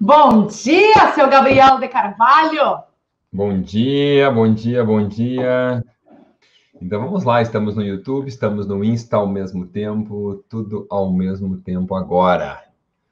Bom dia, seu Gabriel de Carvalho. Bom dia, bom dia, bom dia. Então vamos lá, estamos no YouTube, estamos no Insta ao mesmo tempo, tudo ao mesmo tempo agora.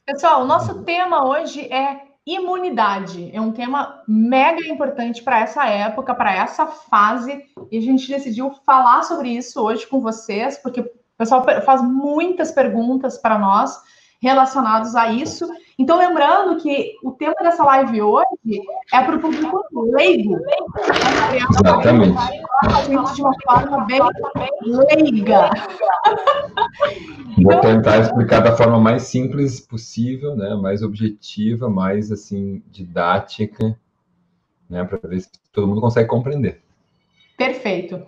Pessoal, o nosso tema hoje é imunidade. É um tema mega importante para essa época, para essa fase, e a gente decidiu falar sobre isso hoje com vocês, porque o pessoal faz muitas perguntas para nós relacionados a isso. Então, lembrando que o tema dessa live hoje é para o público leigo. Exatamente. A gente de uma forma bem leiga. Vou tentar explicar da forma mais simples possível, né? mais objetiva, mais assim didática, né? para ver se todo mundo consegue compreender. Perfeito.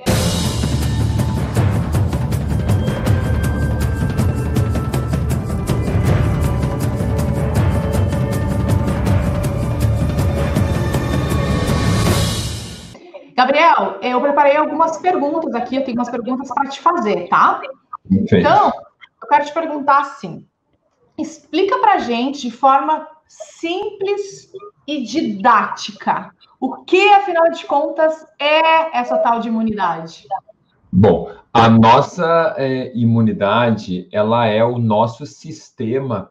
Gabriel, eu preparei algumas perguntas aqui, eu tenho umas perguntas para te fazer, tá? Perfeito. Então, eu quero te perguntar assim: explica para gente de forma simples e didática o que, afinal de contas, é essa tal de imunidade. Bom, a nossa é, imunidade, ela é o nosso sistema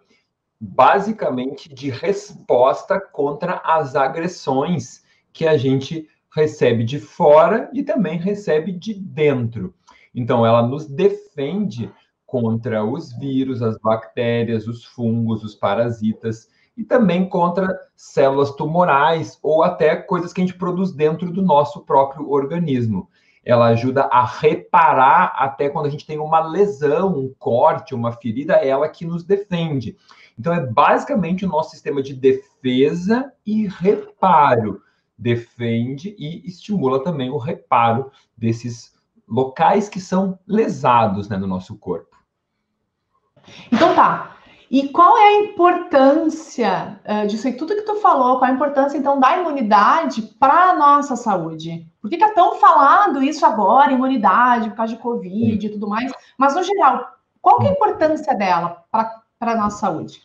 basicamente de resposta contra as agressões que a gente recebe de fora e também recebe de dentro. Então, ela nos defende contra os vírus, as bactérias, os fungos, os parasitas e também contra células tumorais ou até coisas que a gente produz dentro do nosso próprio organismo. Ela ajuda a reparar até quando a gente tem uma lesão, um corte, uma ferida, é ela que nos defende. Então é basicamente o nosso sistema de defesa e reparo defende e estimula também o reparo desses locais que são lesados né, no nosso corpo. Então tá. E qual é a importância uh, disso aí, tudo que tu falou, qual a importância, então, da imunidade para a nossa saúde? Por que, que, é tão falado isso agora, imunidade, por causa de Covid e tudo mais? Mas, no geral, qual que é a importância dela para a nossa saúde?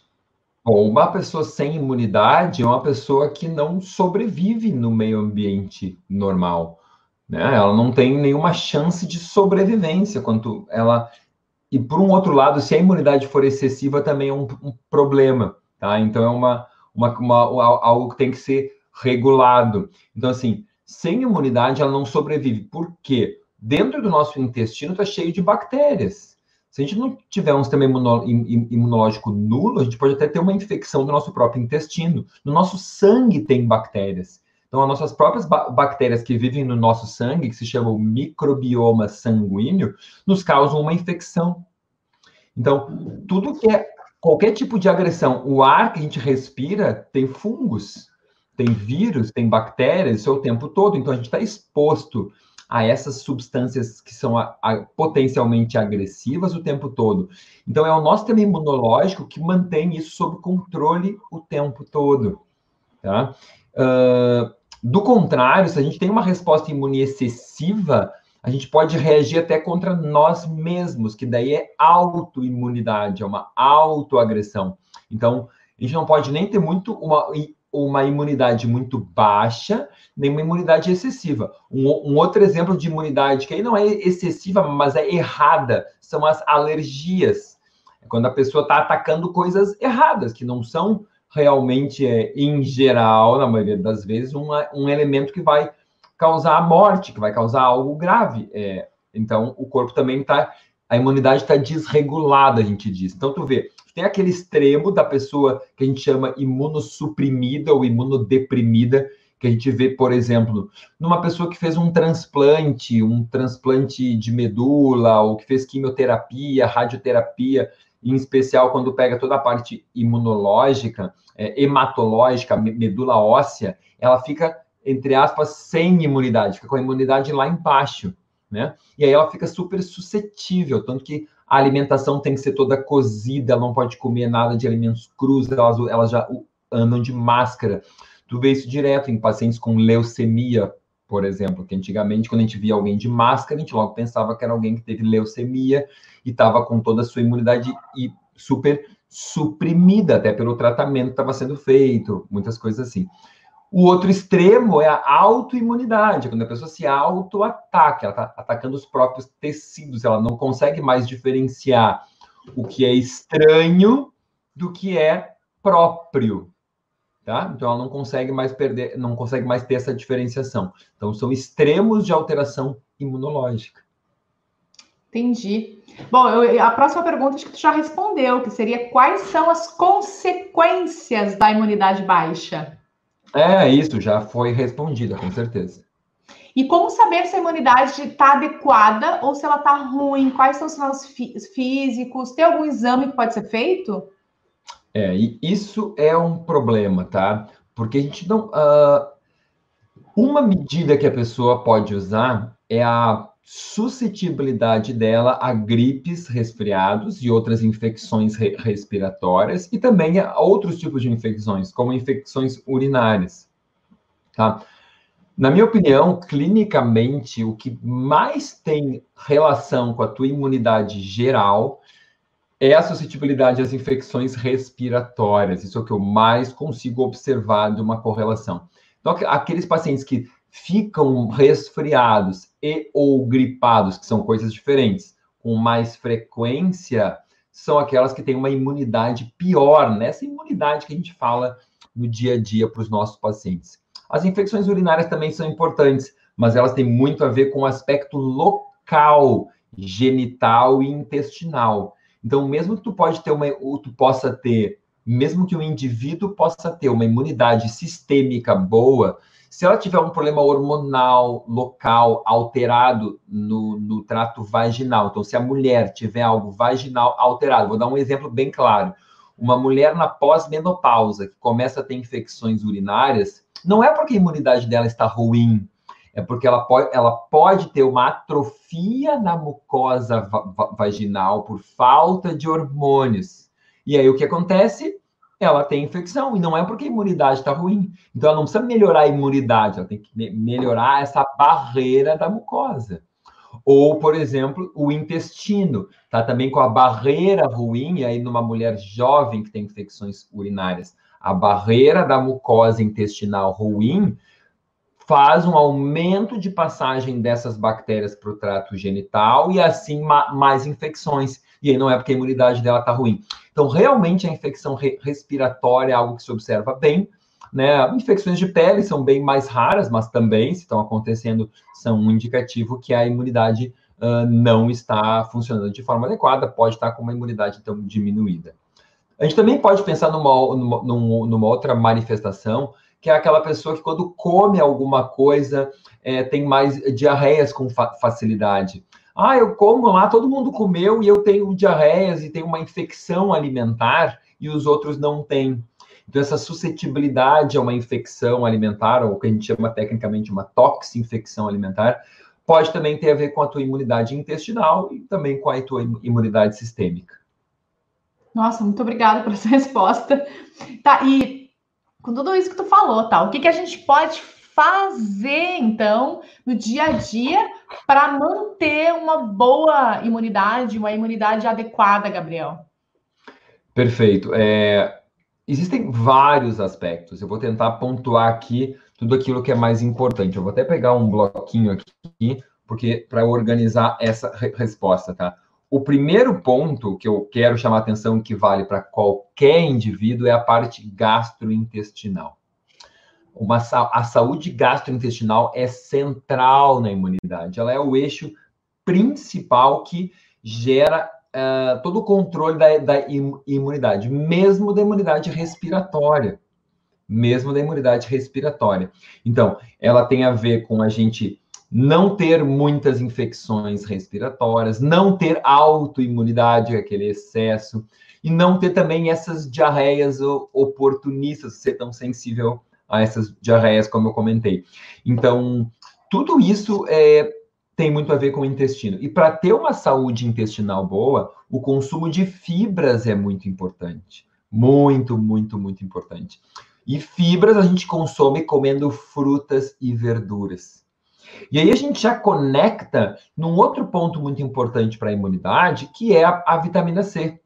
Bom, uma pessoa sem imunidade é uma pessoa que não sobrevive no meio ambiente normal. Né? Ela não tem nenhuma chance de sobrevivência quanto ela. E por um outro lado, se a imunidade for excessiva, também é um, um problema. Tá? Então é uma, uma, uma, algo que tem que ser regulado. Então, assim, sem imunidade ela não sobrevive. Por quê? Dentro do nosso intestino está cheio de bactérias. Se a gente não tiver um sistema imunológico nulo, a gente pode até ter uma infecção do nosso próprio intestino. No nosso sangue tem bactérias. Então, as nossas próprias bactérias que vivem no nosso sangue, que se chama o microbioma sanguíneo, nos causam uma infecção. Então, tudo que é qualquer tipo de agressão, o ar que a gente respira tem fungos, tem vírus, tem bactérias, isso é o tempo todo. Então, a gente está exposto a essas substâncias que são a, a, potencialmente agressivas o tempo todo. Então, é o nosso sistema imunológico que mantém isso sob controle o tempo todo. Tá? Uh, do contrário, se a gente tem uma resposta imune excessiva, a gente pode reagir até contra nós mesmos, que daí é autoimunidade, é uma autoagressão. Então, a gente não pode nem ter muito uma uma imunidade muito baixa, nem uma imunidade excessiva. Um, um, outro exemplo de imunidade que aí não é excessiva, mas é errada, são as alergias. É quando a pessoa está atacando coisas erradas, que não são realmente, é, em geral, na maioria das vezes, uma, um elemento que vai causar a morte, que vai causar algo grave. É, então, o corpo também está. A imunidade está desregulada, a gente diz. Então, tu vê, tem aquele extremo da pessoa que a gente chama imunossuprimida ou imunodeprimida, que a gente vê, por exemplo, numa pessoa que fez um transplante, um transplante de medula, ou que fez quimioterapia, radioterapia, em especial quando pega toda a parte imunológica, é, hematológica, medula óssea, ela fica, entre aspas, sem imunidade, fica com a imunidade lá embaixo, né? E aí ela fica super suscetível, tanto que a alimentação tem que ser toda cozida, ela não pode comer nada de alimentos crus, elas, elas já andam de máscara. Tu vê isso direto em pacientes com leucemia, por exemplo, que antigamente, quando a gente via alguém de máscara, a gente logo pensava que era alguém que teve leucemia e estava com toda a sua imunidade e super suprimida até pelo tratamento que estava sendo feito, muitas coisas assim. O outro extremo é a autoimunidade, quando a pessoa se auto-ataca, ela está atacando os próprios tecidos, ela não consegue mais diferenciar o que é estranho do que é próprio. Tá? Então ela não consegue mais perder, não consegue mais ter essa diferenciação. Então são extremos de alteração imunológica. Entendi. Bom, eu, a próxima pergunta acho que tu já respondeu, que seria quais são as consequências da imunidade baixa? É, isso já foi respondida, com certeza. E como saber se a imunidade está adequada ou se ela está ruim? Quais são os sinais físicos? Tem algum exame que pode ser feito? É, e isso é um problema, tá? Porque a gente não. Uh, uma medida que a pessoa pode usar é a suscetibilidade dela a gripes, resfriados e outras infecções re respiratórias e também a outros tipos de infecções, como infecções urinárias. Tá? Na minha opinião, clinicamente, o que mais tem relação com a tua imunidade geral é a suscetibilidade às infecções respiratórias. Isso é o que eu mais consigo observar de uma correlação. Então, aqueles pacientes que ficam resfriados e ou gripados, que são coisas diferentes, com mais frequência, são aquelas que têm uma imunidade pior, nessa imunidade que a gente fala no dia a dia para os nossos pacientes. As infecções urinárias também são importantes, mas elas têm muito a ver com o aspecto local, genital e intestinal. Então, mesmo que tu pode ter uma, ou tu possa ter, mesmo que o indivíduo possa ter uma imunidade sistêmica boa, se ela tiver um problema hormonal local alterado no, no trato vaginal, então se a mulher tiver algo vaginal alterado, vou dar um exemplo bem claro. Uma mulher na pós-menopausa que começa a ter infecções urinárias, não é porque a imunidade dela está ruim, é porque ela pode, ela pode ter uma atrofia na mucosa va vaginal por falta de hormônios. E aí o que acontece? Ela tem infecção, e não é porque a imunidade está ruim. Então, ela não precisa melhorar a imunidade, ela tem que melhorar essa barreira da mucosa. Ou, por exemplo, o intestino, tá também com a barreira ruim, e aí numa mulher jovem que tem infecções urinárias, a barreira da mucosa intestinal ruim faz um aumento de passagem dessas bactérias para o trato genital e assim mais infecções. E aí não é porque a imunidade dela está ruim. Então, realmente, a infecção re respiratória é algo que se observa bem. Né? Infecções de pele são bem mais raras, mas também, se estão acontecendo, são um indicativo que a imunidade uh, não está funcionando de forma adequada, pode estar com uma imunidade então diminuída. A gente também pode pensar numa, numa, numa outra manifestação, que é aquela pessoa que quando come alguma coisa é, tem mais diarreias com fa facilidade. Ah, eu como lá, todo mundo comeu e eu tenho diarreias e tenho uma infecção alimentar e os outros não têm. Então, essa suscetibilidade a uma infecção alimentar, ou o que a gente chama tecnicamente uma toxinfecção alimentar, pode também ter a ver com a tua imunidade intestinal e também com a tua imunidade sistêmica. Nossa, muito obrigada por essa resposta. Tá, e com tudo isso que tu falou, tá? O que, que a gente pode fazer, então, no dia a dia para manter uma boa imunidade, uma imunidade adequada, Gabriel? Perfeito. É, existem vários aspectos. Eu vou tentar pontuar aqui tudo aquilo que é mais importante. Eu vou até pegar um bloquinho aqui, porque para organizar essa re resposta, tá? O primeiro ponto que eu quero chamar atenção que vale para qualquer indivíduo é a parte gastrointestinal uma, a saúde gastrointestinal é central na imunidade. Ela é o eixo principal que gera uh, todo o controle da, da imunidade, mesmo da imunidade respiratória. Mesmo da imunidade respiratória. Então, ela tem a ver com a gente não ter muitas infecções respiratórias, não ter autoimunidade, aquele excesso, e não ter também essas diarreias oportunistas, ser tão sensível a essas diarreias, como eu comentei. Então, tudo isso é, tem muito a ver com o intestino. E para ter uma saúde intestinal boa, o consumo de fibras é muito importante. Muito, muito, muito importante. E fibras a gente consome comendo frutas e verduras. E aí a gente já conecta num outro ponto muito importante para a imunidade, que é a, a vitamina C.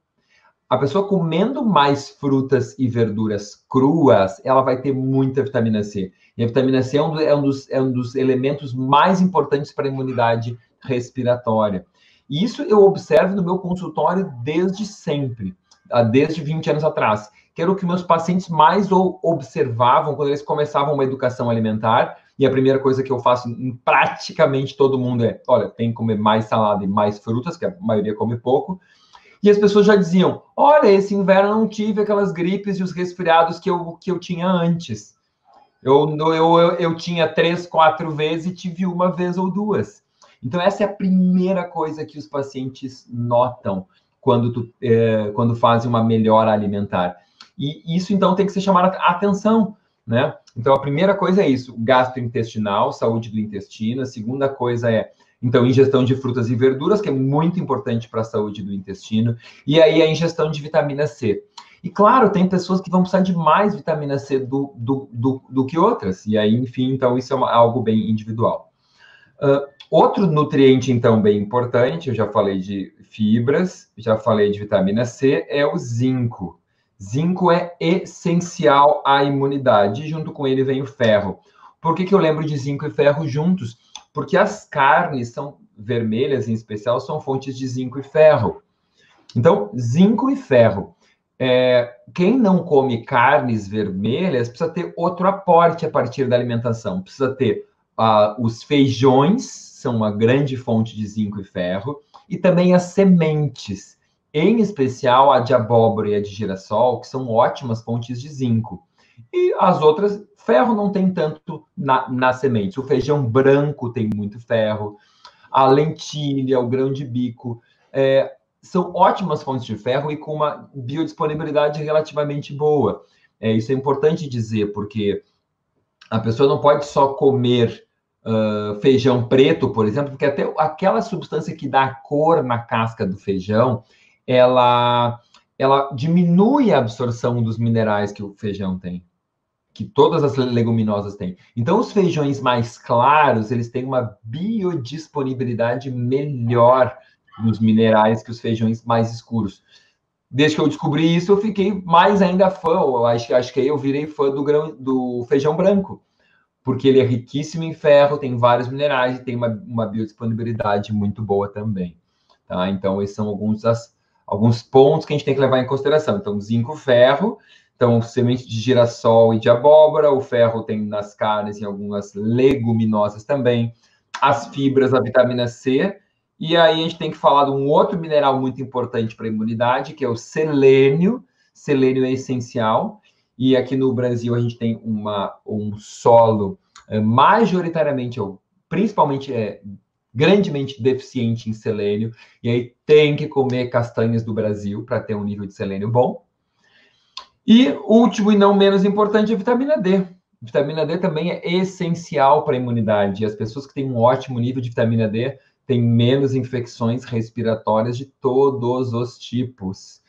a pessoa comendo mais frutas e verduras cruas, ela vai ter muita vitamina C. E a vitamina C é um, é um, dos, é um dos elementos mais importantes para a imunidade respiratória. E isso eu observo no meu consultório desde sempre, desde 20 anos atrás, que era o que meus pacientes mais observavam quando eles começavam uma educação alimentar. E a primeira coisa que eu faço em praticamente todo mundo é: olha, tem que comer mais salada e mais frutas, que a maioria come pouco e as pessoas já diziam: olha, esse inverno não tive aquelas gripes e os resfriados que eu, que eu tinha antes. Eu, eu, eu, eu tinha três, quatro vezes e tive uma vez ou duas. Então, essa é a primeira coisa que os pacientes notam quando, tu, é, quando fazem uma melhora alimentar. E isso, então, tem que ser chamado a atenção, né? Então, a primeira coisa é isso, gastrointestinal, saúde do intestino. A segunda coisa é então, ingestão de frutas e verduras, que é muito importante para a saúde do intestino. E aí, a ingestão de vitamina C. E claro, tem pessoas que vão precisar de mais vitamina C do, do, do, do que outras. E aí, enfim, então, isso é uma, algo bem individual. Uh, outro nutriente, então, bem importante, eu já falei de fibras, já falei de vitamina C, é o zinco. Zinco é essencial à imunidade, junto com ele vem o ferro. Por que, que eu lembro de zinco e ferro juntos? Porque as carnes são vermelhas, em especial, são fontes de zinco e ferro. Então, zinco e ferro. É, quem não come carnes vermelhas precisa ter outro aporte a partir da alimentação. Precisa ter uh, os feijões, são uma grande fonte de zinco e ferro, e também as sementes, em especial a de abóbora e a de girassol, que são ótimas fontes de zinco. E as outras Ferro não tem tanto na, nas sementes. O feijão branco tem muito ferro, a lentilha, o grão de bico, é, são ótimas fontes de ferro e com uma biodisponibilidade relativamente boa. É, isso é importante dizer, porque a pessoa não pode só comer uh, feijão preto, por exemplo, porque até aquela substância que dá cor na casca do feijão, ela, ela diminui a absorção dos minerais que o feijão tem que todas as leguminosas têm. Então, os feijões mais claros, eles têm uma biodisponibilidade melhor dos minerais que os feijões mais escuros. Desde que eu descobri isso, eu fiquei mais ainda fã. Eu acho, acho que aí eu virei fã do, grão, do feijão branco, porque ele é riquíssimo em ferro, tem vários minerais e tem uma, uma biodisponibilidade muito boa também. Tá? Então, esses são alguns, das, alguns pontos que a gente tem que levar em consideração. Então, zinco, ferro, então, semente de girassol e de abóbora, o ferro tem nas carnes e algumas leguminosas também, as fibras, a vitamina C, e aí a gente tem que falar de um outro mineral muito importante para a imunidade, que é o selênio. Selênio é essencial, e aqui no Brasil a gente tem uma, um solo é, majoritariamente, ou principalmente é, grandemente deficiente em selênio, e aí tem que comer castanhas do Brasil para ter um nível de selênio bom. E último e não menos importante, a vitamina D. Vitamina D também é essencial para a imunidade. As pessoas que têm um ótimo nível de vitamina D têm menos infecções respiratórias de todos os tipos.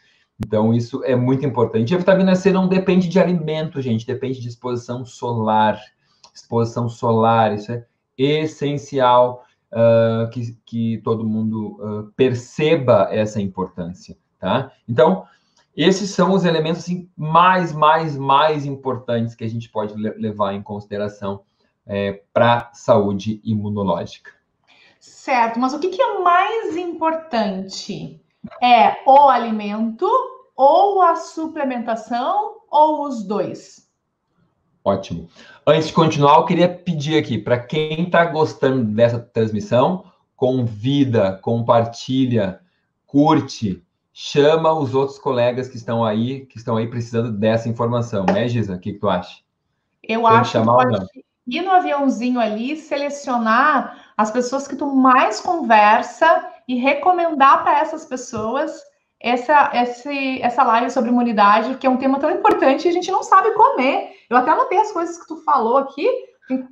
Então, isso é muito importante. E a vitamina C não depende de alimento, gente, depende de exposição solar. Exposição solar, isso é essencial uh, que, que todo mundo uh, perceba essa importância, tá? Então, esses são os elementos assim, mais, mais, mais importantes que a gente pode levar em consideração é, para saúde imunológica. Certo, mas o que, que é mais importante? É o alimento ou a suplementação ou os dois? Ótimo. Antes de continuar, eu queria pedir aqui para quem está gostando dessa transmissão, convida, compartilha, curte, chama os outros colegas que estão aí, que estão aí precisando dessa informação, né, Giza? O que, que tu acha? Eu Tem acho que, pode ir no aviãozinho ali, selecionar as pessoas que tu mais conversa e recomendar para essas pessoas essa, esse, essa live sobre imunidade, que é um tema tão importante e a gente não sabe comer. Eu até anotei as coisas que tu falou aqui,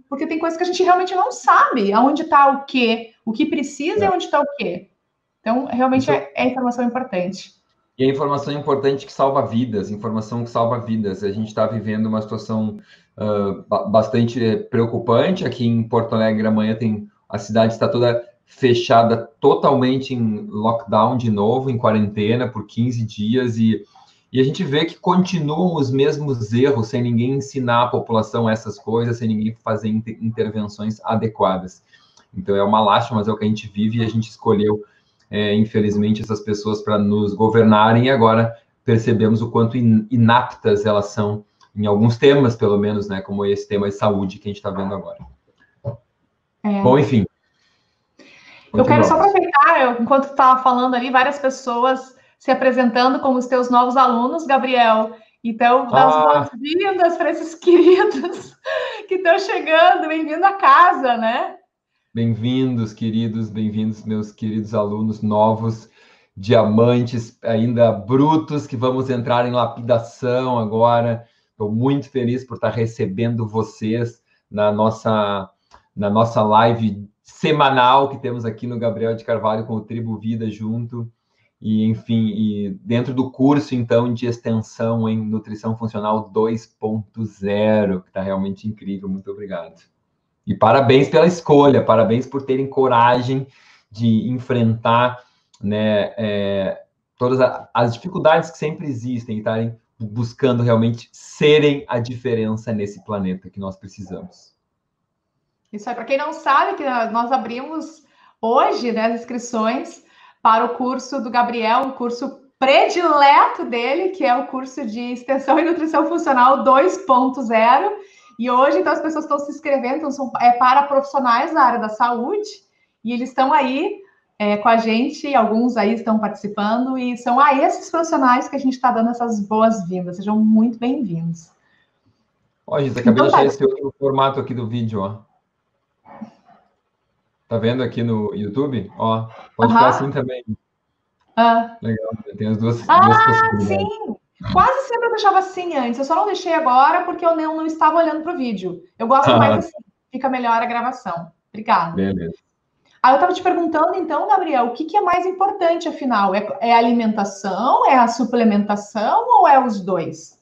porque tem coisas que a gente realmente não sabe aonde está o quê, o que precisa é. e onde está o quê. Então, realmente então, é, é informação importante. E a informação importante que salva vidas, informação que salva vidas. A gente está vivendo uma situação uh, bastante preocupante. Aqui em Porto Alegre, amanhã tem a cidade está toda fechada totalmente em lockdown de novo, em quarentena por 15 dias e e a gente vê que continuam os mesmos erros, sem ninguém ensinar a população essas coisas, sem ninguém fazer intervenções adequadas. Então é uma lástima, mas é o que a gente vive e a gente escolheu, é, infelizmente, essas pessoas para nos governarem e agora percebemos o quanto inaptas elas são em alguns temas, pelo menos, né, como esse tema de saúde que a gente está vendo agora. É. Bom, enfim. Eu quero só aproveitar, eu, enquanto estava falando ali, várias pessoas se apresentando como os teus novos alunos, Gabriel. Então, das ah. boas-vindas para esses queridos que estão chegando, bem-vindo à casa, né? Bem-vindos, queridos, bem-vindos, meus queridos alunos novos, diamantes ainda brutos, que vamos entrar em lapidação agora. Estou muito feliz por estar recebendo vocês na nossa, na nossa live semanal que temos aqui no Gabriel de Carvalho com o Tribo Vida junto e enfim, e dentro do curso então de extensão em nutrição funcional 2.0, que está realmente incrível. Muito obrigado. E parabéns pela escolha, parabéns por terem coragem de enfrentar né, é, todas as dificuldades que sempre existem e estarem buscando realmente serem a diferença nesse planeta que nós precisamos. Isso aí, para quem não sabe, que nós abrimos hoje né, as inscrições para o curso do Gabriel, o curso predileto dele, que é o curso de Extensão e Nutrição Funcional 2.0. E hoje, então, as pessoas estão se inscrevendo, então, são, é para profissionais da área da saúde, e eles estão aí é, com a gente, alguns aí estão participando, e são a esses profissionais que a gente está dando essas boas-vindas. Sejam muito bem-vindos. Ó, gente, acabei então, de achar tá. esse outro formato aqui do vídeo, ó. Tá vendo aqui no YouTube? Ó, pode ficar assim também. Ah. Legal, tem as duas, ah, duas possibilidades. Sim. Quase sempre eu deixava assim antes, eu só não deixei agora porque eu não, não estava olhando para o vídeo. Eu gosto ah. mais assim, fica melhor a gravação. Obrigada. Beleza. Aí eu estava te perguntando, então, Gabriel, o que, que é mais importante, afinal? É, é a alimentação, é a suplementação ou é os dois?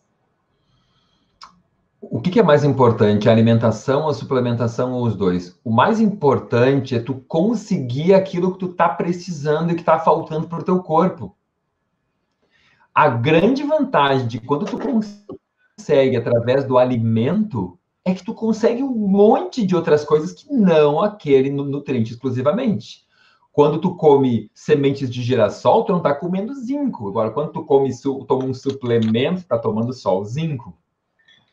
O que, que, é mais importante, a alimentação, a suplementação ou os dois? O mais importante é tu conseguir aquilo que tu tá precisando e que tá faltando pro teu corpo. A grande vantagem de quando tu consegue através do alimento é que tu consegue um monte de outras coisas que não aquele nutriente exclusivamente. Quando tu come sementes de girassol, tu não tá comendo zinco. Agora, quando tu come, toma um suplemento, tá tomando só o zinco.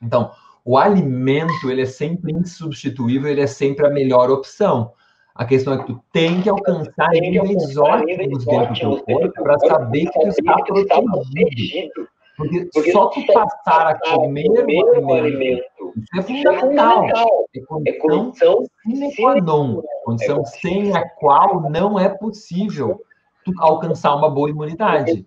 Então, o alimento, ele é sempre insubstituível, ele é sempre a melhor opção. A questão é que tu tem que alcançar níveis ótimos dentro do teu corpo para saber que tu está protegido. Porque, Porque só tu passar a comer o alimento, isso é fundamental. É condição sine qua non, condição sem a qual não é possível tu alcançar uma boa imunidade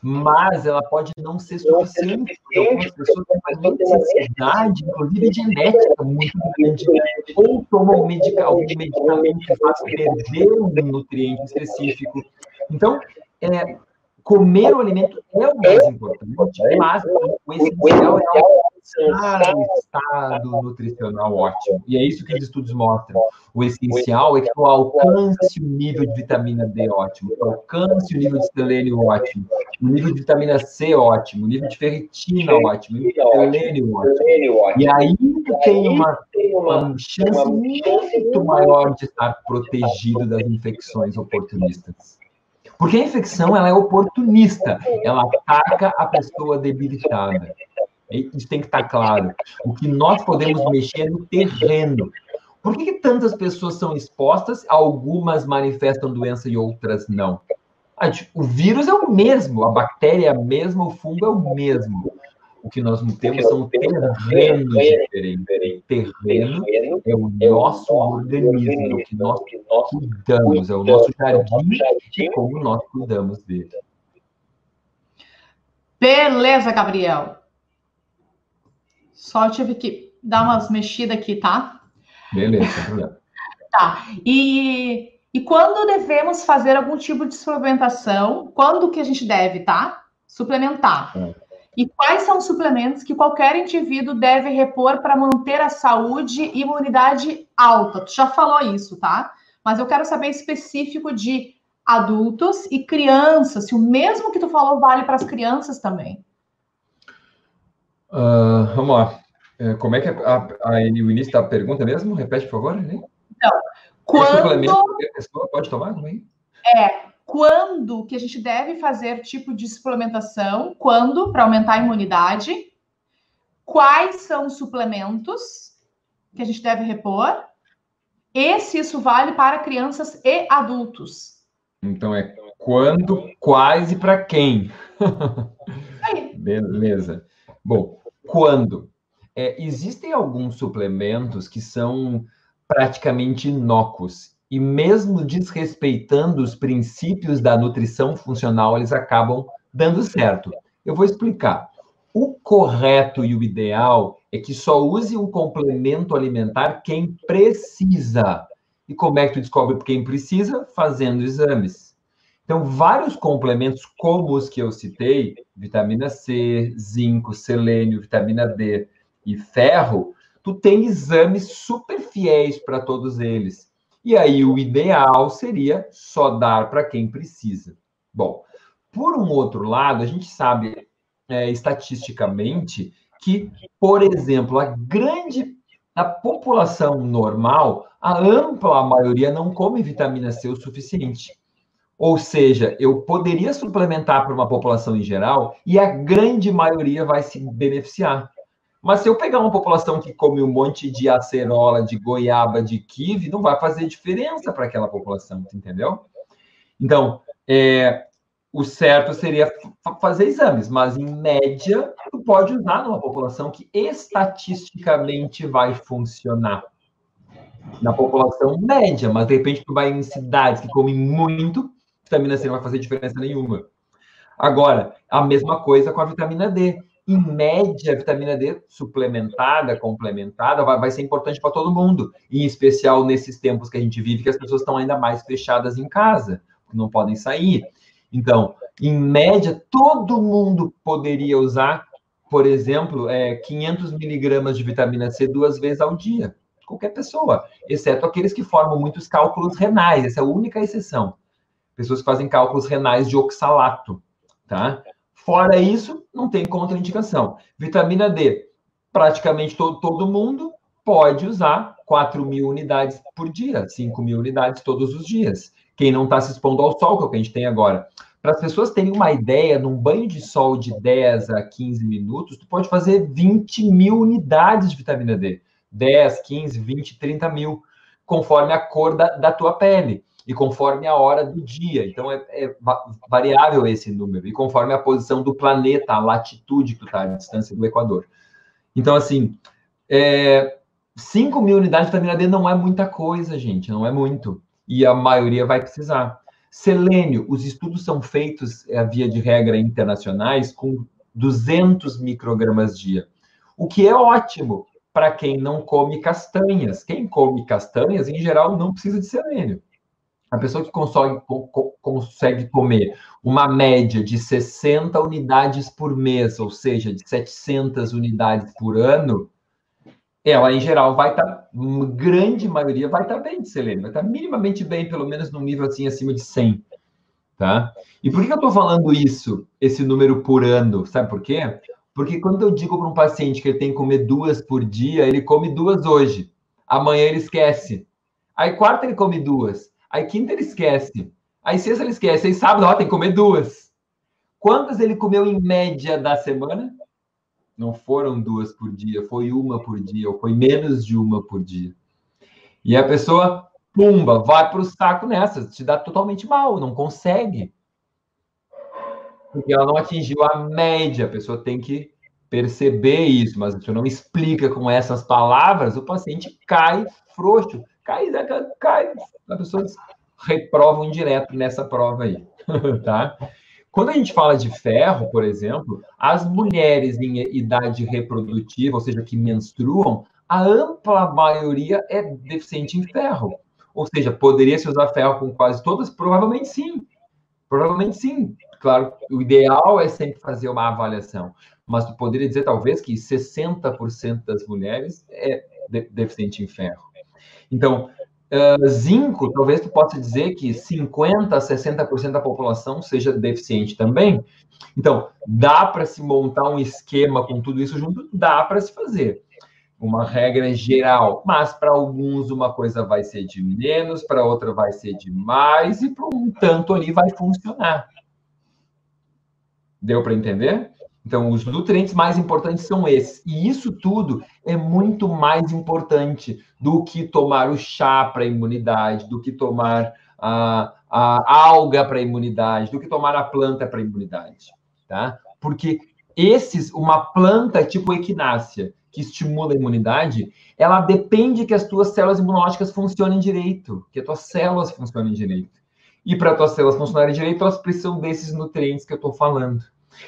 mas ela pode não ser suficiente, porque algumas pessoas têm uma necessidade, inclusive genética, muito grande, ou tomam algum medicamento que faz perder um nutriente específico. Então, é, comer o alimento é o mais importante, mas o essencial é alcançar o estado nutricional ótimo. E é isso que os estudos mostram. O essencial é que tu alcance o nível de vitamina D ótimo, tu alcance o nível de selênio ótimo, o nível de vitamina C ótimo, o nível de ferritina ótimo, o nível de selênio ótimo. E aí tu tem uma, uma chance muito maior de estar protegido das infecções oportunistas. Porque a infecção ela é oportunista, ela ataca a pessoa debilitada. Isso tem que estar claro. O que nós podemos mexer é no terreno. Por que, que tantas pessoas são expostas? Algumas manifestam doença e outras não. O vírus é o mesmo, a bactéria é a mesma, o fungo é o mesmo. O que nós não temos são terrenos diferentes. Terreno é o nosso organismo, o que nós cuidamos, é o nosso jardim e como nós cuidamos dele. Beleza, Gabriel. Só tive que dar umas mexidas aqui, tá? Beleza, Tá. E, e quando devemos fazer algum tipo de suplementação? Quando que a gente deve, tá? Suplementar. É. E quais são os suplementos que qualquer indivíduo deve repor para manter a saúde e imunidade alta? Tu já falou isso, tá? mas eu quero saber específico de adultos e crianças, se o mesmo que tu falou vale para as crianças também. Uh, vamos lá. É, como é que é a, a, o início da pergunta mesmo? Repete, por favor. Né? Então, quando... a pessoa pode tomar? É, quando que a gente deve fazer tipo de suplementação, quando, para aumentar a imunidade, quais são os suplementos que a gente deve repor, e se isso vale para crianças e adultos. Então é quando, quais e para quem. Beleza. Bom, quando? É, existem alguns suplementos que são praticamente inócuos e mesmo desrespeitando os princípios da nutrição funcional, eles acabam dando certo. Eu vou explicar. O correto e o ideal é que só use um complemento alimentar quem precisa. E como é que tu descobre quem precisa? Fazendo exames. Então, vários complementos, como os que eu citei, vitamina C, zinco, selênio, vitamina D e ferro, tu tem exames super fiéis para todos eles. E aí o ideal seria só dar para quem precisa. Bom, por um outro lado, a gente sabe é, estatisticamente que, por exemplo, a grande a população normal, a ampla maioria não come vitamina C o suficiente. Ou seja, eu poderia suplementar para uma população em geral e a grande maioria vai se beneficiar. Mas se eu pegar uma população que come um monte de acerola, de goiaba, de kiwi, não vai fazer diferença para aquela população, entendeu? Então, é, o certo seria fazer exames, mas em média, tu pode usar numa população que estatisticamente vai funcionar. Na população média, mas de repente tu vai em cidades que comem muito, vitamina C não vai fazer diferença nenhuma. Agora, a mesma coisa com a vitamina D em média, a vitamina D suplementada, complementada, vai, vai ser importante para todo mundo, em especial nesses tempos que a gente vive, que as pessoas estão ainda mais fechadas em casa, não podem sair. Então, em média, todo mundo poderia usar, por exemplo, é, 500 miligramas de vitamina C duas vezes ao dia. Qualquer pessoa, exceto aqueles que formam muitos cálculos renais, essa é a única exceção. Pessoas que fazem cálculos renais de oxalato, tá? Fora isso, não tem contraindicação. Vitamina D, praticamente todo, todo mundo pode usar 4 mil unidades por dia, 5 mil unidades todos os dias. Quem não está se expondo ao sol, que é o que a gente tem agora. Para as pessoas terem uma ideia, num banho de sol de 10 a 15 minutos, tu pode fazer 20 mil unidades de vitamina D. 10, 15, 20, 30 mil, conforme a cor da, da tua pele e conforme a hora do dia. Então, é, é variável esse número, e conforme a posição do planeta, a latitude que está, a distância do Equador. Então, assim, é, 5 mil unidades de vitamina D não é muita coisa, gente, não é muito. E a maioria vai precisar. Selênio, os estudos são feitos, é, via de regra, internacionais, com 200 microgramas dia, o que é ótimo para quem não come castanhas. Quem come castanhas, em geral, não precisa de selênio. A pessoa que consegue, consegue comer uma média de 60 unidades por mês, ou seja, de 700 unidades por ano, ela, em geral, vai estar, tá, uma grande maioria vai estar tá bem de selênio, vai estar tá minimamente bem, pelo menos num nível assim acima de 100. Tá? E por que eu estou falando isso, esse número por ano? Sabe por quê? Porque quando eu digo para um paciente que ele tem que comer duas por dia, ele come duas hoje. Amanhã ele esquece. Aí quarta ele come duas. Aí quinta ele esquece. Aí sexta ele esquece. Aí sábado, ó, tem que comer duas. Quantas ele comeu em média da semana? Não foram duas por dia, foi uma por dia, ou foi menos de uma por dia. E a pessoa, pumba, vai para o saco nessa, te dá totalmente mal, não consegue. Porque ela não atingiu a média, a pessoa tem que perceber isso, mas se não explica com essas palavras, o paciente cai frouxo, cai, cai, as pessoas reprovam direto nessa prova aí, tá? Quando a gente fala de ferro, por exemplo, as mulheres em idade reprodutiva, ou seja, que menstruam, a ampla maioria é deficiente em ferro. Ou seja, poderia se usar ferro com quase todas? Provavelmente sim. Provavelmente sim. Claro, o ideal é sempre fazer uma avaliação. Mas tu poderia dizer, talvez, que 60% das mulheres é deficiente em ferro. Então, Uh, zinco, talvez tu possa dizer que 50% a 60% da população seja deficiente também. Então, dá para se montar um esquema com tudo isso junto? Dá para se fazer. Uma regra geral, mas para alguns uma coisa vai ser de menos, para outra vai ser de mais, e para um tanto ali vai funcionar. Deu para entender? Então, os nutrientes mais importantes são esses. E isso tudo é muito mais importante do que tomar o chá para a imunidade, do que tomar a, a alga para a imunidade, do que tomar a planta para imunidade, tá? Porque esses, uma planta tipo equinácea, que estimula a imunidade, ela depende que as tuas células imunológicas funcionem direito, que as tuas células funcionem direito. E para as tuas células funcionarem direito, elas precisam desses nutrientes que eu estou falando.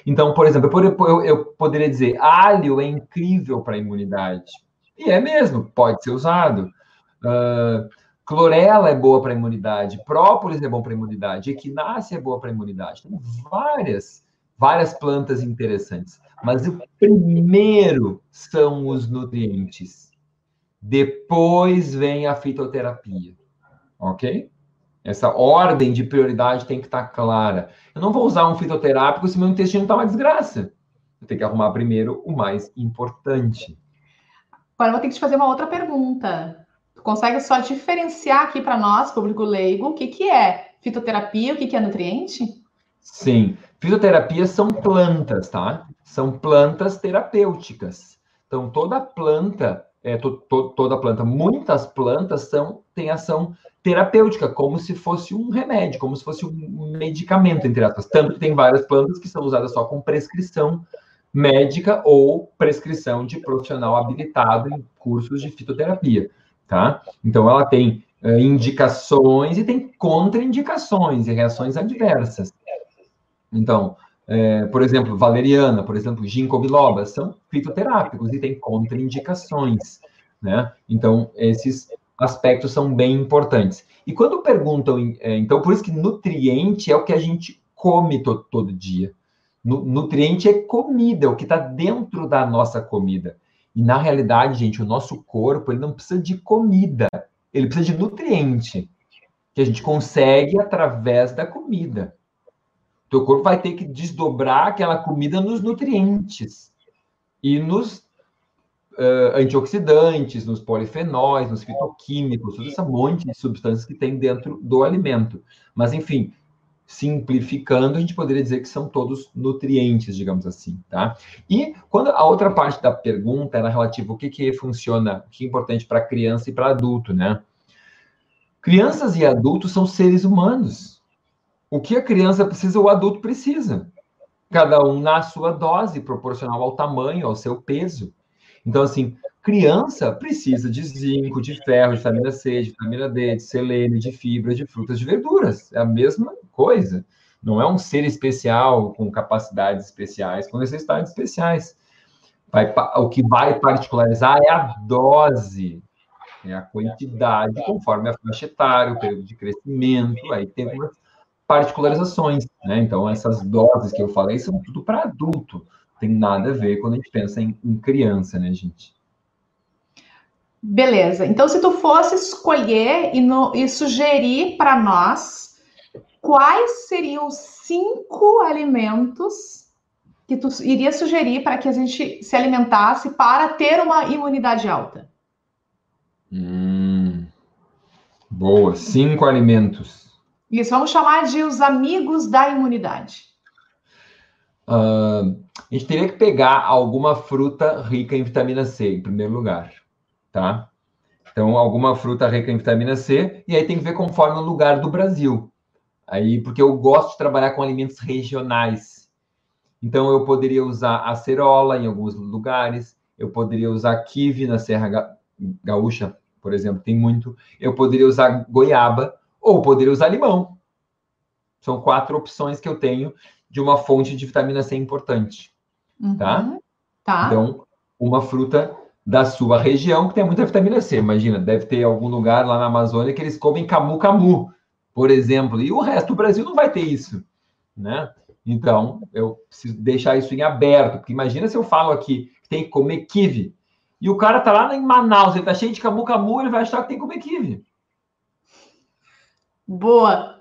Então, por exemplo, eu, eu poderia dizer alho é incrível para a imunidade. E é mesmo, pode ser usado. Uh, clorela é boa para a imunidade, própolis é bom para a imunidade, equinácea é boa para a imunidade. Tem várias, várias plantas interessantes. Mas o primeiro são os nutrientes. Depois vem a fitoterapia. Ok? Essa ordem de prioridade tem que estar clara. Eu não vou usar um fitoterápico se meu intestino está uma desgraça. Eu tenho que arrumar primeiro o mais importante. Agora eu vou ter que te fazer uma outra pergunta. Tu consegue só diferenciar aqui para nós, público leigo, o que, que é fitoterapia, o que, que é nutriente? Sim. Fitoterapia são plantas, tá? São plantas terapêuticas. Então, toda planta, é, to, to, toda planta, muitas plantas são, têm ação terapêutica, como se fosse um remédio, como se fosse um medicamento, entre aspas. Tanto que tem várias plantas que são usadas só com prescrição médica ou prescrição de profissional habilitado em cursos de fitoterapia, tá? Então, ela tem uh, indicações e tem contraindicações e reações adversas. Então, é, por exemplo, valeriana, por exemplo, ginkgo biloba, são fitoterápicos e tem contraindicações, né? Então, esses aspectos são bem importantes. E quando perguntam, é, então, por isso que nutriente é o que a gente come to, todo dia. nutriente é comida, é o que está dentro da nossa comida. E na realidade, gente, o nosso corpo ele não precisa de comida, ele precisa de nutriente que a gente consegue através da comida. Teu corpo vai ter que desdobrar aquela comida nos nutrientes e nos uh, antioxidantes, nos polifenóis, nos fitoquímicos, todo esse monte de substâncias que tem dentro do alimento. Mas, enfim, simplificando, a gente poderia dizer que são todos nutrientes, digamos assim, tá? E quando a outra parte da pergunta era relativa ao que, que funciona, o que é importante para criança e para adulto, né? Crianças e adultos são seres humanos. O que a criança precisa, o adulto precisa. Cada um na sua dose, proporcional ao tamanho, ao seu peso. Então, assim, criança precisa de zinco, de ferro, de vitamina C, de vitamina D, de selênio, de fibra, de frutas, de verduras. É a mesma coisa. Não é um ser especial com capacidades especiais, com necessidades especiais. Vai, o que vai particularizar é a dose, é a quantidade, conforme a faixa etária, o período de crescimento, aí tem umas particularizações, né? Então, essas doses que eu falei são tudo para adulto tem nada a ver quando a gente pensa em, em criança, né, gente? Beleza. Então, se tu fosse escolher e, no, e sugerir para nós quais seriam os cinco alimentos que tu iria sugerir para que a gente se alimentasse para ter uma imunidade alta? Hum, boa. Cinco alimentos. Isso, vamos chamar de os amigos da imunidade. Uh, a gente teria que pegar alguma fruta rica em vitamina C, em primeiro lugar, tá? Então, alguma fruta rica em vitamina C, e aí tem que ver conforme o lugar do Brasil. Aí, porque eu gosto de trabalhar com alimentos regionais. Então, eu poderia usar acerola em alguns lugares, eu poderia usar kiwi na Serra Gaúcha, por exemplo, tem muito. Eu poderia usar goiaba, ou poderia usar limão. São quatro opções que eu tenho de uma fonte de vitamina C importante. Uhum. Tá? tá? Então, uma fruta da sua região que tem muita vitamina C. Imagina, deve ter algum lugar lá na Amazônia que eles comem camu-camu, por exemplo. E o resto do Brasil não vai ter isso, né? Então, eu preciso deixar isso em aberto, porque imagina se eu falo aqui que tem que comer kiwi, e o cara tá lá em Manaus, ele tá cheio de camu-camu, ele vai achar que tem que comer kiwi. Boa.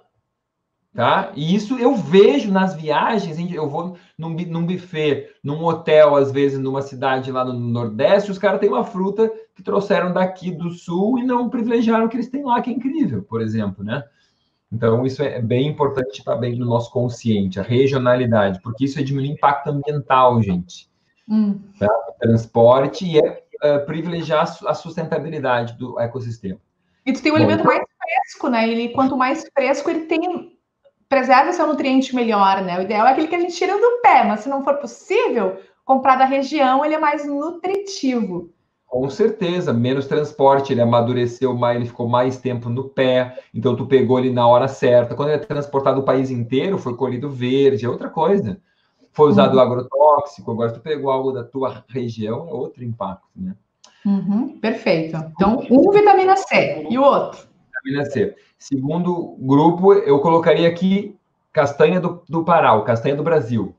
Tá? E isso eu vejo nas viagens, eu vou num, num buffet, num hotel, às vezes, numa cidade lá no Nordeste, os caras têm uma fruta que trouxeram daqui do Sul e não privilegiaram o que eles têm lá, que é incrível, por exemplo, né? Então, isso é bem importante estar bem no nosso consciente, a regionalidade, porque isso é diminuir impacto ambiental, gente. Hum. Tá? Transporte e é uh, privilegiar a sustentabilidade do ecossistema. E tu tem um Bom, alimento mais fresco, né? Ele, quanto mais fresco, ele tem. Preserva seu nutriente melhor, né? O ideal é aquele que a gente tira do pé, mas se não for possível, comprar da região, ele é mais nutritivo. Com certeza, menos transporte, ele amadureceu mais, ele ficou mais tempo no pé, então tu pegou ele na hora certa. Quando ele é transportado o país inteiro, foi colhido verde, é outra coisa. Foi usado uhum. agrotóxico, agora tu pegou algo da tua região, é outro impacto, né? Uhum, perfeito. Então, um vitamina C e o outro? Vitamina C. Segundo grupo, eu colocaria aqui castanha do, do Pará, o castanha do Brasil.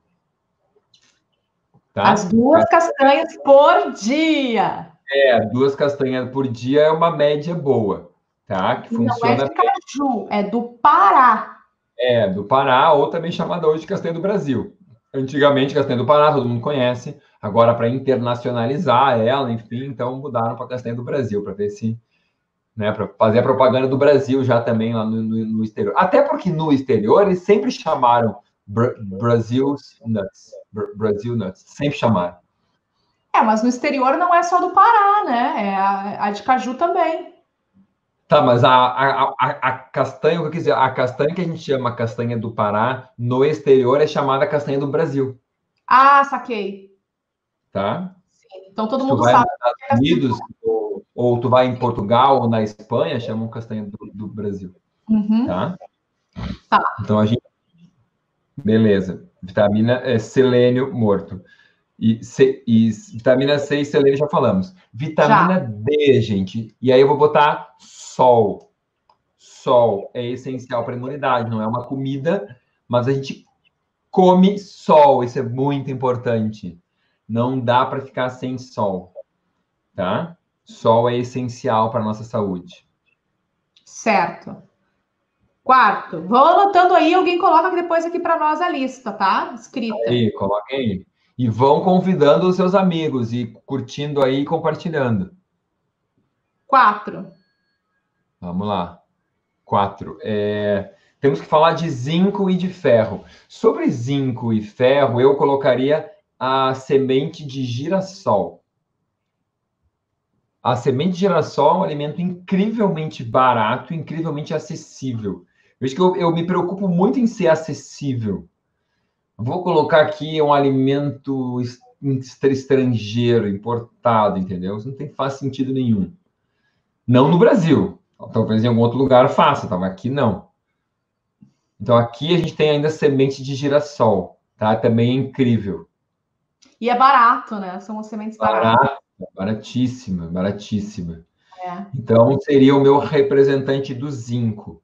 Tá? As duas castanhas por dia. É, duas castanhas por dia é uma média boa, tá? Que funciona. Não é de caju, é do Pará. É, do Pará, ou também chamada hoje de castanha do Brasil. Antigamente, castanha do Pará, todo mundo conhece. Agora, para internacionalizar ela, enfim, então mudaram para castanha do Brasil, para ver se. Né, para fazer a propaganda do Brasil já também lá no, no, no, exterior. Até porque no exterior eles sempre chamaram Bra Brasil's Nuts. Brasil Nuts. Sempre chamaram. É, mas no exterior não é só do Pará, né? É a, a de caju também. Tá, mas a, a, a, a castanha, o que eu quis dizer, a castanha que a gente chama castanha do Pará, no exterior é chamada castanha do Brasil. Ah, saquei. Tá? Sim. Então todo mundo sabe. Nos Estados é Unidos, ou, ou, tu vai em Portugal ou na Espanha, chamam castanha do, do Brasil. Uhum. Tá? Tá. Então a gente. Beleza. Vitamina é selênio morto. E, C, e vitamina C e selênio já falamos. Vitamina já. D, gente. E aí eu vou botar sol. Sol é essencial para a imunidade, não é uma comida, mas a gente come sol, isso é muito importante. Não dá para ficar sem sol, tá? Sol é essencial para a nossa saúde. Certo. Quarto, vou anotando aí, alguém coloca depois aqui para nós a lista, tá? Escrita. Aí, coloquem aí. E vão convidando os seus amigos e curtindo aí e compartilhando. Quatro. Vamos lá. Quatro. É, temos que falar de zinco e de ferro. Sobre zinco e ferro, eu colocaria a semente de girassol. A semente de girassol é um alimento incrivelmente barato, incrivelmente acessível. Vejo que eu, eu me preocupo muito em ser acessível. Vou colocar aqui um alimento estrangeiro, importado, entendeu? Isso não tem, faz sentido nenhum. Não no Brasil. Talvez em algum outro lugar faça, tá? mas aqui não. Então aqui a gente tem ainda semente de girassol, tá? Também é incrível. E é barato, né? São sementes baratas. Barato, baratíssima, baratíssima. É. Então seria o meu representante do zinco.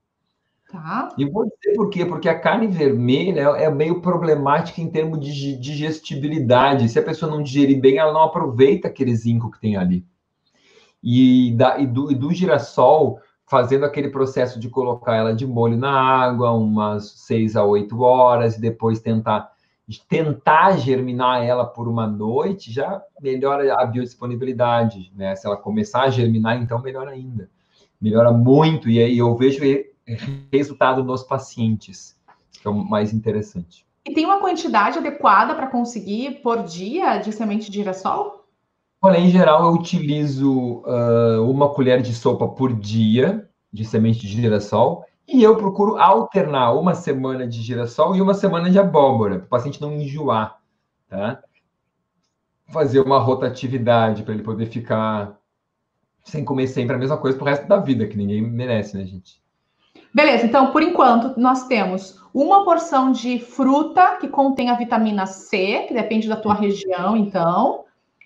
Tá. E vou dizer por quê? Porque a carne vermelha é meio problemática em termos de digestibilidade. Se a pessoa não digerir bem, ela não aproveita aquele zinco que tem ali. E, da, e, do, e do girassol, fazendo aquele processo de colocar ela de molho na água, umas seis a oito horas, e depois tentar tentar germinar ela por uma noite, já melhora a biodisponibilidade, né? Se ela começar a germinar, então melhor ainda. Melhora muito, e aí eu vejo resultado nos pacientes, que é o mais interessante. E tem uma quantidade adequada para conseguir por dia de semente de girassol? Olha, em geral, eu utilizo uh, uma colher de sopa por dia de semente de girassol e eu procuro alternar uma semana de girassol e uma semana de abóbora, para o paciente não enjoar, tá? Fazer uma rotatividade para ele poder ficar sem comer sempre a mesma coisa pro resto da vida, que ninguém merece, né, gente? Beleza, então por enquanto nós temos uma porção de fruta que contém a vitamina C, que depende da tua região, então.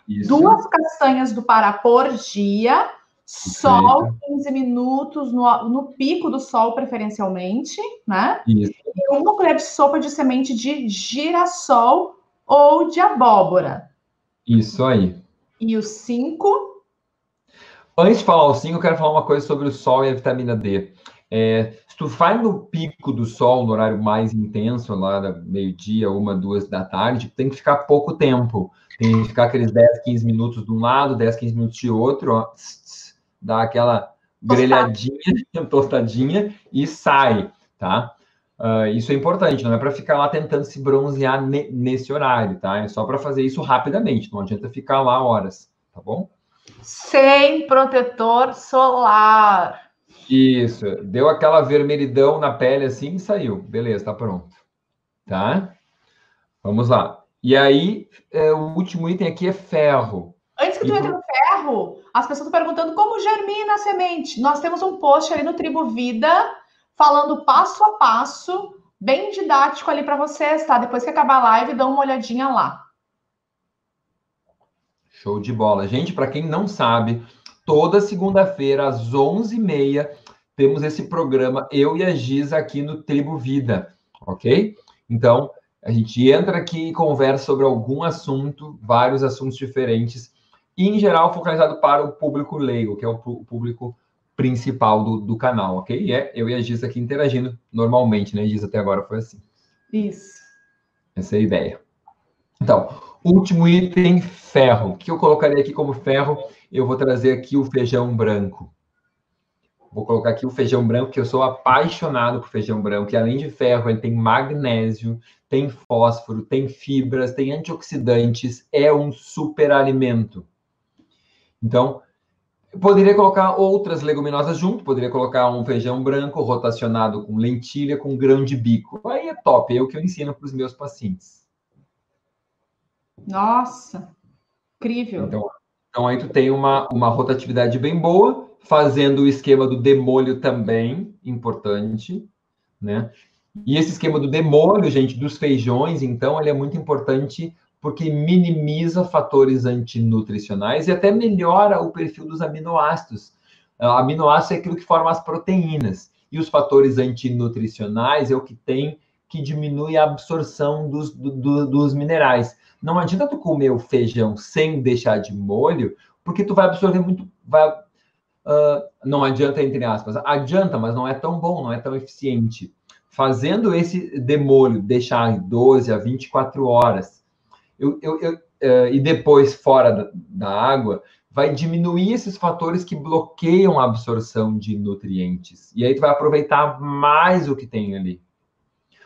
Isso. Duas castanhas do Pará por dia, sol 15 minutos no, no pico do sol, preferencialmente, né? Isso. E uma colher de sopa de semente de girassol ou de abóbora. Isso aí. E os cinco? Antes de falar o cinco, eu quero falar uma coisa sobre o sol e a vitamina D. É, se tu faz no pico do sol, no horário mais intenso, lá meio-dia, uma, duas da tarde, tem que ficar pouco tempo. Tem que ficar aqueles 10, 15 minutos de um lado, 10, 15 minutos de outro, ó, dá aquela grelhadinha, tostadinha e sai, tá? Uh, isso é importante, não é para ficar lá tentando se bronzear ne nesse horário, tá? É só para fazer isso rapidamente, não adianta ficar lá horas, tá bom? Sem protetor solar. Isso, deu aquela vermelhidão na pele assim e saiu. Beleza, tá pronto. Tá? Vamos lá. E aí, é, o último item aqui é ferro. Antes que tu entre no ferro, as pessoas estão perguntando como germina a semente. Nós temos um post ali no Tribo Vida falando passo a passo, bem didático ali para vocês, tá? Depois que acabar a live, dá uma olhadinha lá. Show de bola. Gente, para quem não sabe, toda segunda-feira, às 11h30, temos esse programa, eu e a Giza, aqui no Tribo Vida, ok? Então, a gente entra aqui e conversa sobre algum assunto, vários assuntos diferentes, e em geral focalizado para o público leigo, que é o público principal do, do canal, ok? E é eu e a Giza aqui interagindo normalmente, né, Giza? Até agora foi assim. Isso. Essa é a ideia. Então, último item, ferro. O que eu colocaria aqui como ferro? Eu vou trazer aqui o feijão branco. Vou colocar aqui o feijão branco, que eu sou apaixonado por feijão branco, que além de ferro, ele tem magnésio, tem fósforo, tem fibras, tem antioxidantes, é um super alimento. Então, poderia colocar outras leguminosas junto, poderia colocar um feijão branco rotacionado com lentilha, com grão de bico. Aí é top, é o que eu ensino para os meus pacientes. Nossa, incrível. Então, então aí tu tem uma, uma rotatividade bem boa, fazendo o esquema do demolho também, importante, né? E esse esquema do demolho, gente, dos feijões, então, ele é muito importante porque minimiza fatores antinutricionais e até melhora o perfil dos aminoácidos. Ah, aminoácido é aquilo que forma as proteínas. E os fatores antinutricionais é o que tem que diminui a absorção dos, do, dos minerais. Não adianta tu comer o feijão sem deixar de molho, porque tu vai absorver muito, vai, uh, não adianta, entre aspas, adianta, mas não é tão bom, não é tão eficiente. Fazendo esse demolho, deixar 12 a 24 horas, eu, eu, eu, uh, e depois fora da, da água, vai diminuir esses fatores que bloqueiam a absorção de nutrientes. E aí tu vai aproveitar mais o que tem ali.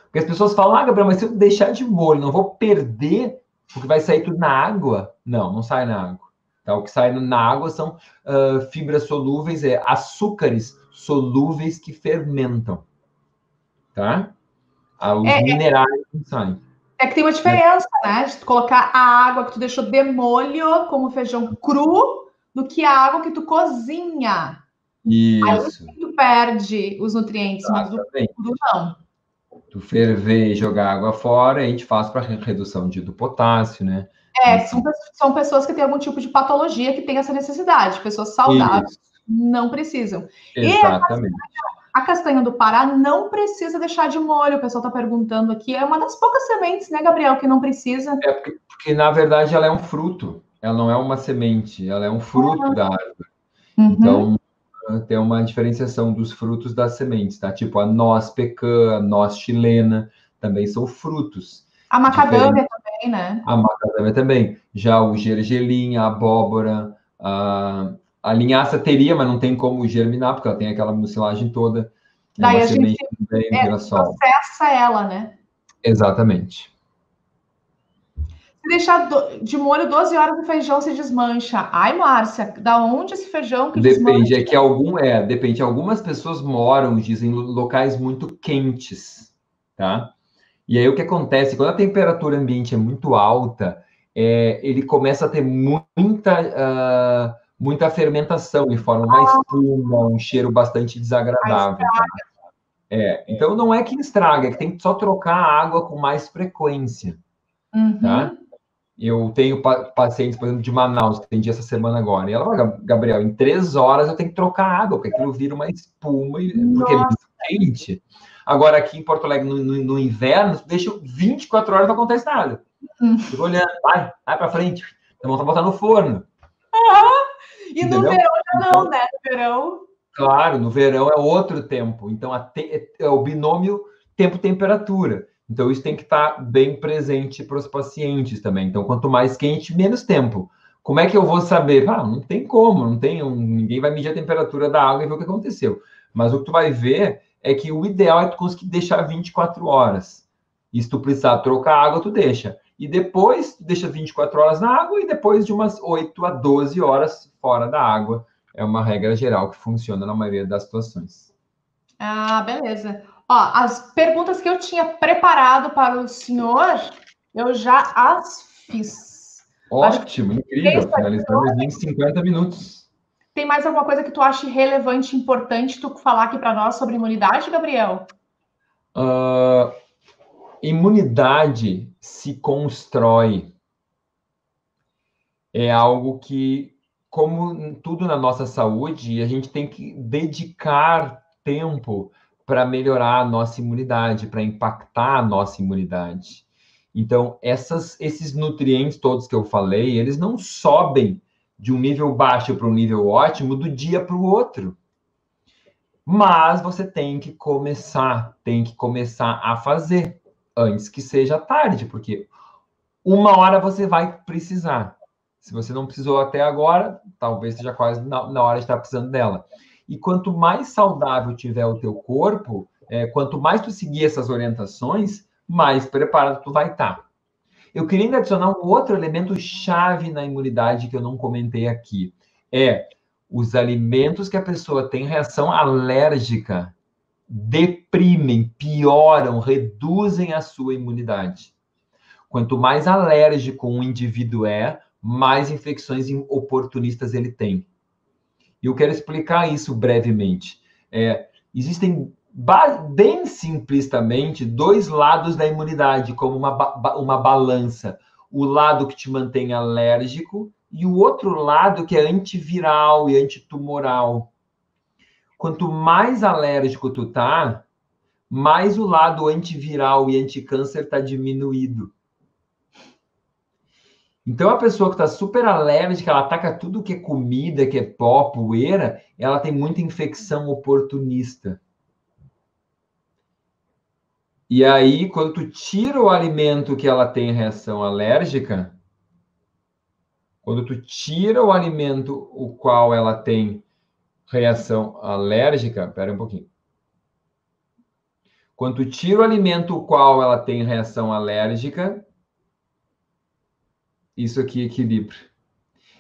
Porque as pessoas falam, ah, Gabriel, mas se eu deixar de molho, não vou perder, porque vai sair tudo na água? Não, não sai na água. Tá? O que sai na água são uh, fibras solúveis, é, açúcares solúveis que fermentam. Tá? Ah, os é, é. minerais não saem. É que tem uma diferença, é. né? De colocar a água que tu deixou de molho, como feijão cru, do que a água que tu cozinha. Isso. Aí tu perde os nutrientes, mas do cru não. Tu ferver e jogar água fora, a gente faz para redução de, do potássio, né? É, são, são pessoas que têm algum tipo de patologia que tem essa necessidade. Pessoas saudáveis Isso. não precisam. Exatamente. E a castanha do Pará não precisa deixar de molho. O pessoal está perguntando aqui. É uma das poucas sementes, né, Gabriel, que não precisa. É porque, porque, na verdade, ela é um fruto. Ela não é uma semente. Ela é um fruto uhum. da árvore. Uhum. Então, tem uma diferenciação dos frutos das sementes, tá? Tipo a noz pecan, a noz chilena, também são frutos. A macadâmia também, né? A macadâmia também. Já o gergelim, a abóbora, a, a linhaça teria, mas não tem como germinar, porque ela tem aquela mucilagem toda. Daí a gente é, processa ela, né? Exatamente. Se deixar de molho 12 horas, o feijão se desmancha. Ai, Márcia, da onde esse feijão que Depende, desmancha? é que algum é, depende. Algumas pessoas moram, dizem, em locais muito quentes, tá? E aí o que acontece? Quando a temperatura ambiente é muito alta, é, ele começa a ter muita, uh, muita fermentação e forma uma ah. espuma, um cheiro bastante desagradável. É, então não é que estraga, é que tem que só trocar a água com mais frequência. Uhum. Tá? Eu tenho pacientes, por exemplo, de Manaus, que atendi essa semana agora, e ela fala, Gabriel, em três horas eu tenho que trocar água, porque aquilo vira uma espuma, porque é muito quente. Agora, aqui em Porto Alegre, no, no, no inverno, deixa 24 horas não acontece nada. Hum. Fica olhando, vai, vai para frente. Então, vamos botar no forno. Ah, e Entendeu? no verão já não, então, né? No verão. Claro, no verão é outro tempo. Então, te, é o binômio tempo-temperatura. Então, isso tem que estar bem presente para os pacientes também. Então, quanto mais quente, menos tempo. Como é que eu vou saber? Ah, não tem como, não tem, ninguém vai medir a temperatura da água e ver o que aconteceu. Mas o que tu vai ver é que o ideal é tu conseguir deixar 24 horas. E se tu precisar trocar água, tu deixa. E depois, tu deixa 24 horas na água e depois de umas 8 a 12 horas fora da água. É uma regra geral que funciona na maioria das situações. Ah, beleza. Ó, as perguntas que eu tinha preparado para o senhor, eu já as fiz. Ótimo, incrível. Finalizamos em 50 minutos. Tem mais alguma coisa que tu acha relevante, importante tu falar aqui para nós sobre imunidade, Gabriel? Uh, imunidade se constrói. É algo que, como tudo na nossa saúde, a gente tem que dedicar tempo para melhorar a nossa imunidade, para impactar a nossa imunidade. Então, essas, esses nutrientes todos que eu falei, eles não sobem de um nível baixo para um nível ótimo do dia para o outro. Mas você tem que começar, tem que começar a fazer antes que seja tarde, porque uma hora você vai precisar. Se você não precisou até agora, talvez seja quase na, na hora de estar precisando dela. E quanto mais saudável tiver o teu corpo, é, quanto mais tu seguir essas orientações, mais preparado tu vai estar. Eu queria ainda adicionar um outro elemento chave na imunidade que eu não comentei aqui. É os alimentos que a pessoa tem reação alérgica deprimem, pioram, reduzem a sua imunidade. Quanto mais alérgico um indivíduo é, mais infecções oportunistas ele tem. E eu quero explicar isso brevemente. É, existem bem simplistamente dois lados da imunidade, como uma, ba uma balança. O lado que te mantém alérgico e o outro lado que é antiviral e antitumoral. Quanto mais alérgico tu tá, mais o lado antiviral e anticâncer está diminuído. Então, a pessoa que está super alérgica, ela ataca tudo que é comida, que é pó, poeira, ela tem muita infecção oportunista. E aí, quando tu tira o alimento que ela tem reação alérgica, quando tu tira o alimento o qual ela tem reação alérgica, espera um pouquinho. Quando tira o alimento o qual ela tem reação alérgica, isso aqui equilibra.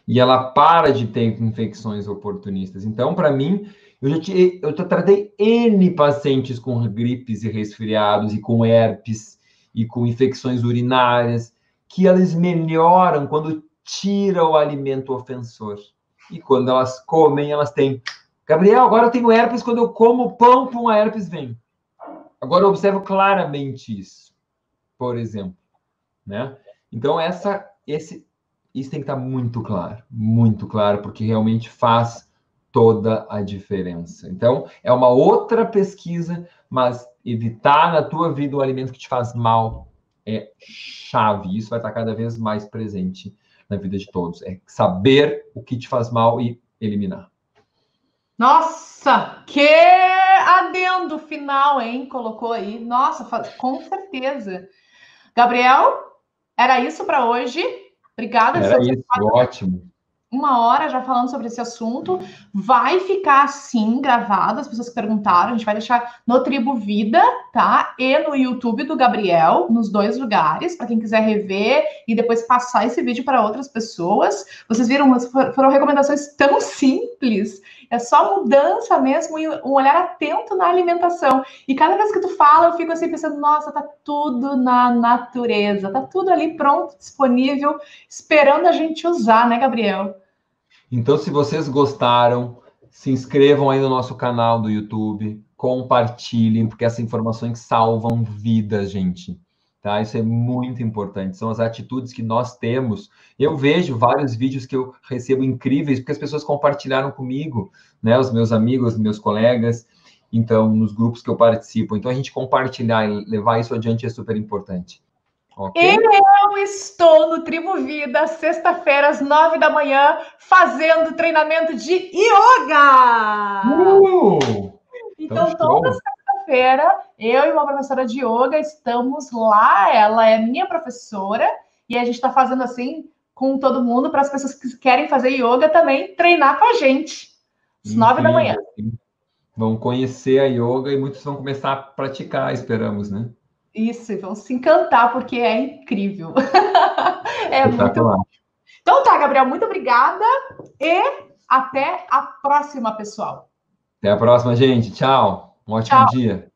E ela para de ter infecções oportunistas. Então, para mim, eu já, eu tratei N pacientes com gripes e resfriados, e com herpes, e com infecções urinárias, que elas melhoram quando tira o alimento ofensor. E quando elas comem, elas têm. Gabriel, agora eu tenho herpes, quando eu como pão, pum, a herpes vem. Agora eu observo claramente isso, por exemplo. Né? Então, essa esse, isso tem que estar muito claro, muito claro, porque realmente faz toda a diferença. Então, é uma outra pesquisa, mas evitar na tua vida o alimento que te faz mal é chave. Isso vai estar cada vez mais presente na vida de todos. É saber o que te faz mal e eliminar. Nossa, que adendo final, hein? Colocou aí. Nossa, com certeza. Gabriel, era isso para hoje. Obrigada. Era isso, ótimo. Uma hora já falando sobre esse assunto. Vai ficar assim gravado, as pessoas que perguntaram. A gente vai deixar no Tribo Vida, tá? E no YouTube do Gabriel, nos dois lugares, para quem quiser rever e depois passar esse vídeo para outras pessoas. Vocês viram, foram recomendações tão simples é só mudança mesmo e um olhar atento na alimentação. E cada vez que tu fala, eu fico assim pensando, nossa, tá tudo na natureza, tá tudo ali pronto, disponível, esperando a gente usar, né, Gabriel? Então, se vocês gostaram, se inscrevam aí no nosso canal do YouTube, compartilhem, porque essas informações salvam vidas, gente. Tá? Isso é muito importante. São as atitudes que nós temos. Eu vejo vários vídeos que eu recebo incríveis, porque as pessoas compartilharam comigo, né? Os meus amigos, meus colegas, então, nos grupos que eu participo. Então, a gente compartilhar e levar isso adiante é super importante. Okay. Eu estou no Tribo Vida, sexta-feira, às nove da manhã, fazendo treinamento de yoga! Uh, então, então toda sexta-feira, eu e uma professora de yoga estamos lá. Ela é minha professora e a gente está fazendo assim com todo mundo para as pessoas que querem fazer yoga também treinar com a gente. Às nove da manhã. Vão conhecer a yoga e muitos vão começar a praticar, esperamos, né? Isso, vão se encantar, porque é incrível. é muito. Então tá, Gabriel, muito obrigada e até a próxima, pessoal. Até a próxima, gente. Tchau. Um ótimo Tchau. dia.